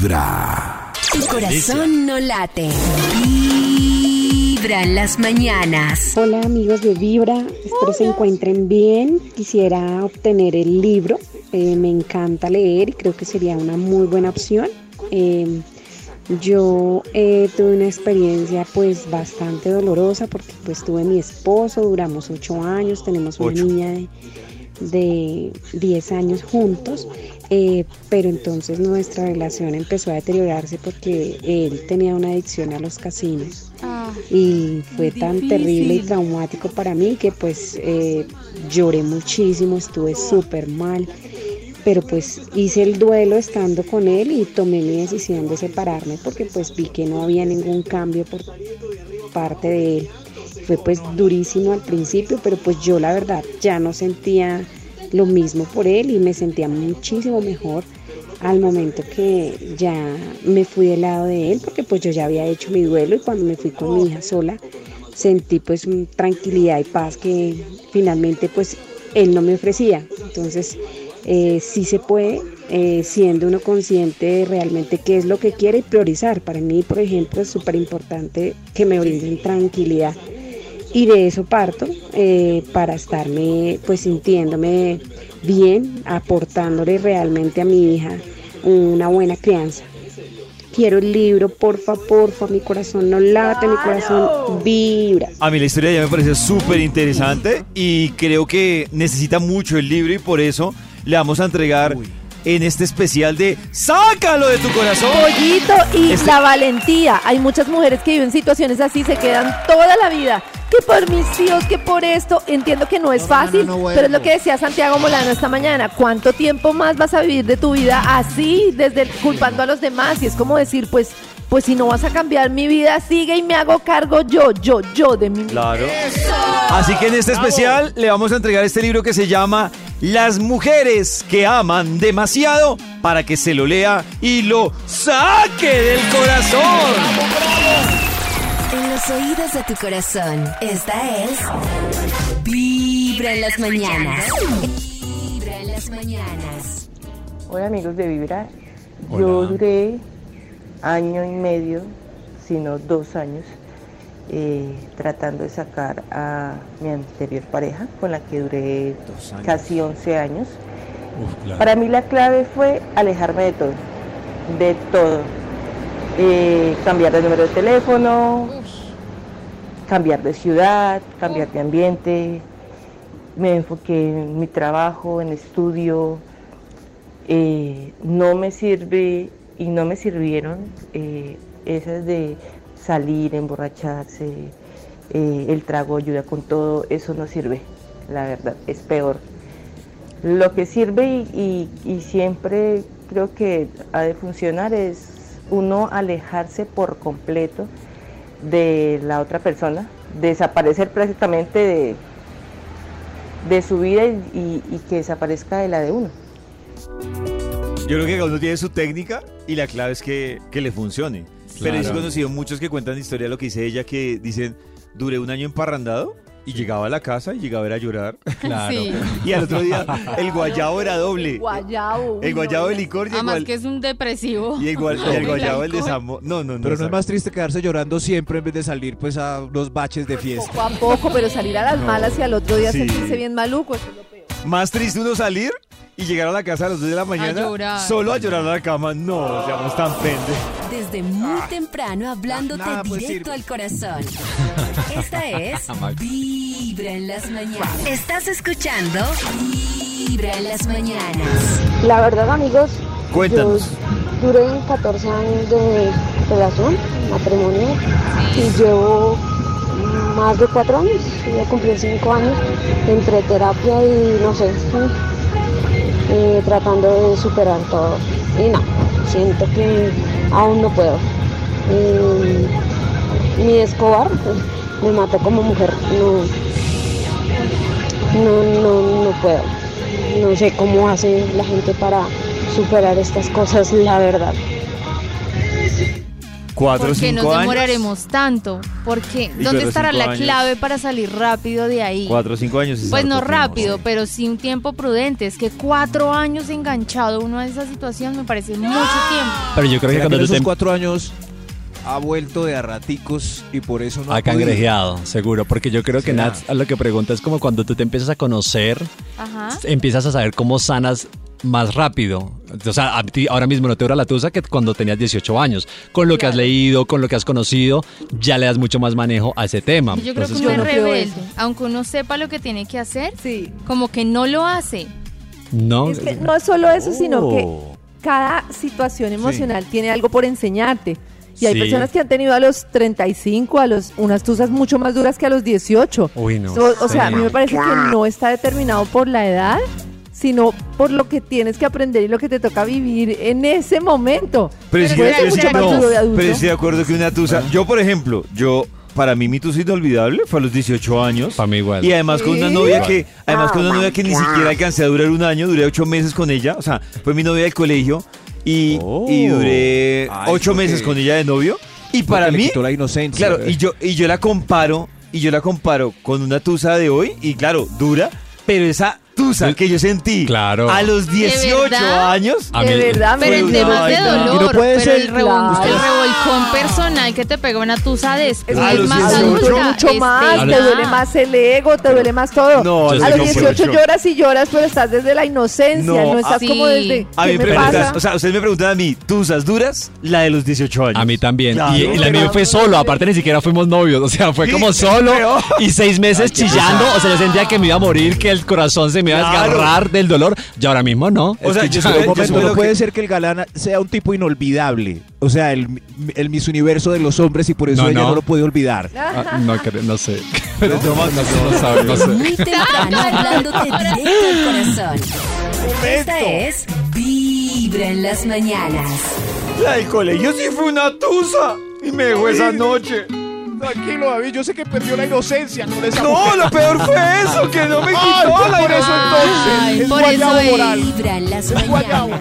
Vibra. Tu corazón no late. Vibra en las mañanas. Hola amigos de Vibra, espero se encuentren bien. Quisiera obtener el libro, eh, me encanta leer y creo que sería una muy buena opción. Eh, yo eh, tuve una experiencia pues bastante dolorosa porque pues tuve mi esposo, duramos ocho años, tenemos una Ocho. niña de, de 10 años juntos, eh, pero entonces nuestra relación empezó a deteriorarse porque él tenía una adicción a los casinos y fue tan terrible y traumático para mí que pues eh, lloré muchísimo, estuve súper mal, pero pues hice el duelo estando con él y tomé mi decisión de separarme porque pues vi que no había ningún cambio por parte de él. Fue pues durísimo al principio, pero pues yo la verdad ya no sentía lo mismo por él y me sentía muchísimo mejor al momento que ya me fui del lado de él porque pues yo ya había hecho mi duelo y cuando me fui con mi hija sola sentí pues tranquilidad y paz que finalmente pues él no me ofrecía. Entonces eh, sí se puede, eh, siendo uno consciente de realmente qué es lo que quiere y priorizar. Para mí, por ejemplo, es súper importante que me brinden tranquilidad. Y de eso parto eh, para estarme pues sintiéndome bien, aportándole realmente a mi hija una buena crianza. Quiero el libro, porfa, porfa, mi corazón no late, mi corazón vibra. A mí la historia ya me pareció súper interesante y creo que necesita mucho el libro y por eso le vamos a entregar en este especial de Sácalo de tu corazón. Pollito y Este- la valentía. Hay muchas mujeres que viven situaciones así, se quedan toda la vida. Que por mis hijos, que por esto. Entiendo que no es fácil, pero es lo que decía Santiago Molano esta mañana. ¿Cuánto tiempo más vas a vivir de tu vida así, desde culpando a los demás? Y es como decir, pues, pues si no vas a cambiar mi vida, sigue y me hago cargo yo, yo, yo de mi vida. Claro. Así que en este especial le vamos a entregar este libro que se llama Las mujeres que aman demasiado para que se lo lea y lo saque del corazón. En los oídos de tu corazón. Esta es. Vibra en las mañanas. Vibra en las mañanas. Hola amigos de Vibra. Yo duré año y medio, si no dos años, eh, tratando de sacar a mi anterior pareja, con la que duré casi 11 años. Para mí la clave fue alejarme de todo, de todo. Eh, cambiar de número de teléfono, cambiar de ciudad, cambiar de ambiente. Me enfoqué en mi trabajo, en estudio. Eh, no me sirve y no me sirvieron esas de salir, emborracharse, eh, el trago ayuda con todo, eso no sirve, la verdad, es peor. Lo que sirve y, siempre creo que ha de funcionar es uno alejarse por completo de la otra persona, desaparecer prácticamente de, de su vida y, y- y que desaparezca de la de uno. Yo creo que cada uno tiene su técnica y la clave es que, que le funcione. Pero he conocido muchos que cuentan la historia de lo que dice ella, que dicen, duré un año emparrandado y llegaba a la casa y llegaba a llorar. Claro. Y al otro día el guayabo era doble. Guayabo. El guayabo de licor y el, Además que es un depresivo. y el y el guayabo alcohol. desamor. No, no, no. Pero no es más triste quedarse llorando siempre en vez de salir pues a unos baches de fiesta. Poco a poco, pero salir a las No. malas y al otro día Sí. sentirse bien maluco, eso es lo peor. Más triste uno salir y llegar a la casa a las 2 de la mañana llorar. solo a llorar a la cama. No, seamos tan pende. Desde muy temprano hablándote nada, pues, directo sirve. al corazón. Esta es Vibra en las mañanas. Estás escuchando Vibra en las mañanas. La verdad, amigos, Cuéntanos. yo duré 14 años de relación, matrimonio, y llevo más de 4 años, voy a cumplir 5 años entre terapia y no sé, eh, tratando de superar todo. Y no, siento que aún no puedo. Mi Escobar pues, me mató como mujer, no, no, no, no puedo. No sé cómo hace la gente para superar estas cosas, la verdad. ¿Cuatro o ¿Por qué cinco nos años? demoraremos tanto? ¿Por qué? Y ¿Dónde estará la años. clave para salir rápido de ahí? Cuatro o cinco años. es Pues no rápido, pero sí un tiempo prudente. Es que cuatro años enganchado uno a esa situación me parece mucho tiempo. Pero yo creo que ¿Será que cuando tú esos te cuatro años ha vuelto de a raticos y por eso no ha podido? cangrejeado, seguro, porque yo creo que. Nat a lo que pregunta es como cuando tú te empiezas a conocer, Ajá. empiezas a saber cómo sanas más rápido. O sea, a ti ahora mismo no te dura la tusa que cuando tenías 18 años. Con lo que has leído, con lo que has conocido, ya le das mucho más manejo a ese tema. Yo creo que Entonces, uno es rebelde. eso. Aunque uno sepa lo que tiene que hacer, Sí. como que no lo hace. no, Es que no es solo eso, sino que Oh. cada situación emocional tiene algo por enseñarte. Y hay Sí. personas que han tenido a los 35, a los unas tusas mucho más duras que a los 18. Uy, no. So- o sea, a Sí. mí me parece que no está determinado por la edad, sino por lo que tienes que aprender y lo que te toca vivir en ese momento. Pero, no, duro de adulto. pero estoy de acuerdo que una tusa. Yo, por ejemplo, yo. Para mí mi tusa inolvidable fue a los 18 años. Para mí igual. Y además con una novia que, además con una novia que ni siquiera alcancé a durar un año, duré ocho meses con ella, o sea, fue mi novia del colegio y, Oh. y duré Ay, ocho porque- meses con ella de novio. Y Porque para le mí, quitó la inocencia. claro, y yo, y yo la comparo, y yo la comparo con una tusa de hoy, y claro, dura, pero esa tusa que yo sentí Claro. a los 18 verdad? años, de mí- verdad, Pero me en temas de dolor, Y no puede pero ser- el, revol- Claro. el revolcón personal que te pega una tusa después A es más 18. adulta. mucho, más, de te duele más el ego, te duele más todo. No, a los que por 18 ocho. lloras y lloras, pero estás desde la inocencia, No, no, estás como sí. desde a ¿qué mí me preguntan, o sea, ustedes me preguntan a mí, ¿tusas duras? La de los 18 años. A mí también. Claro. y, y la mía fue solo, aparte ni siquiera fuimos novios. O sea, fue como solo y seis meses chillando. O sea, yo sentía que me iba a morir, que el corazón se me iba. Desgarrar del dolor. Y ahora mismo no. O sea, Es que yo yo no que- puede ser que el galán sea un tipo inolvidable. O sea, el, el Miss Universo de los hombres y por eso No, ella no. no lo puede olvidar. Ah, no, no sé. Pero no, no, no, no sabe, no sé. Muy temprano hablándote directo al corazón. Esta es Vibra en las mañanas. La del colegio sí fue una tusa. Y me dejó esa noche. Tranquilo, David, yo sé que perdió la inocencia con esa No, lo peor fue eso, que no me quitó la por eso inocencia. Ay, Es por guayabo eso es. moral. Vibra en las mañanas.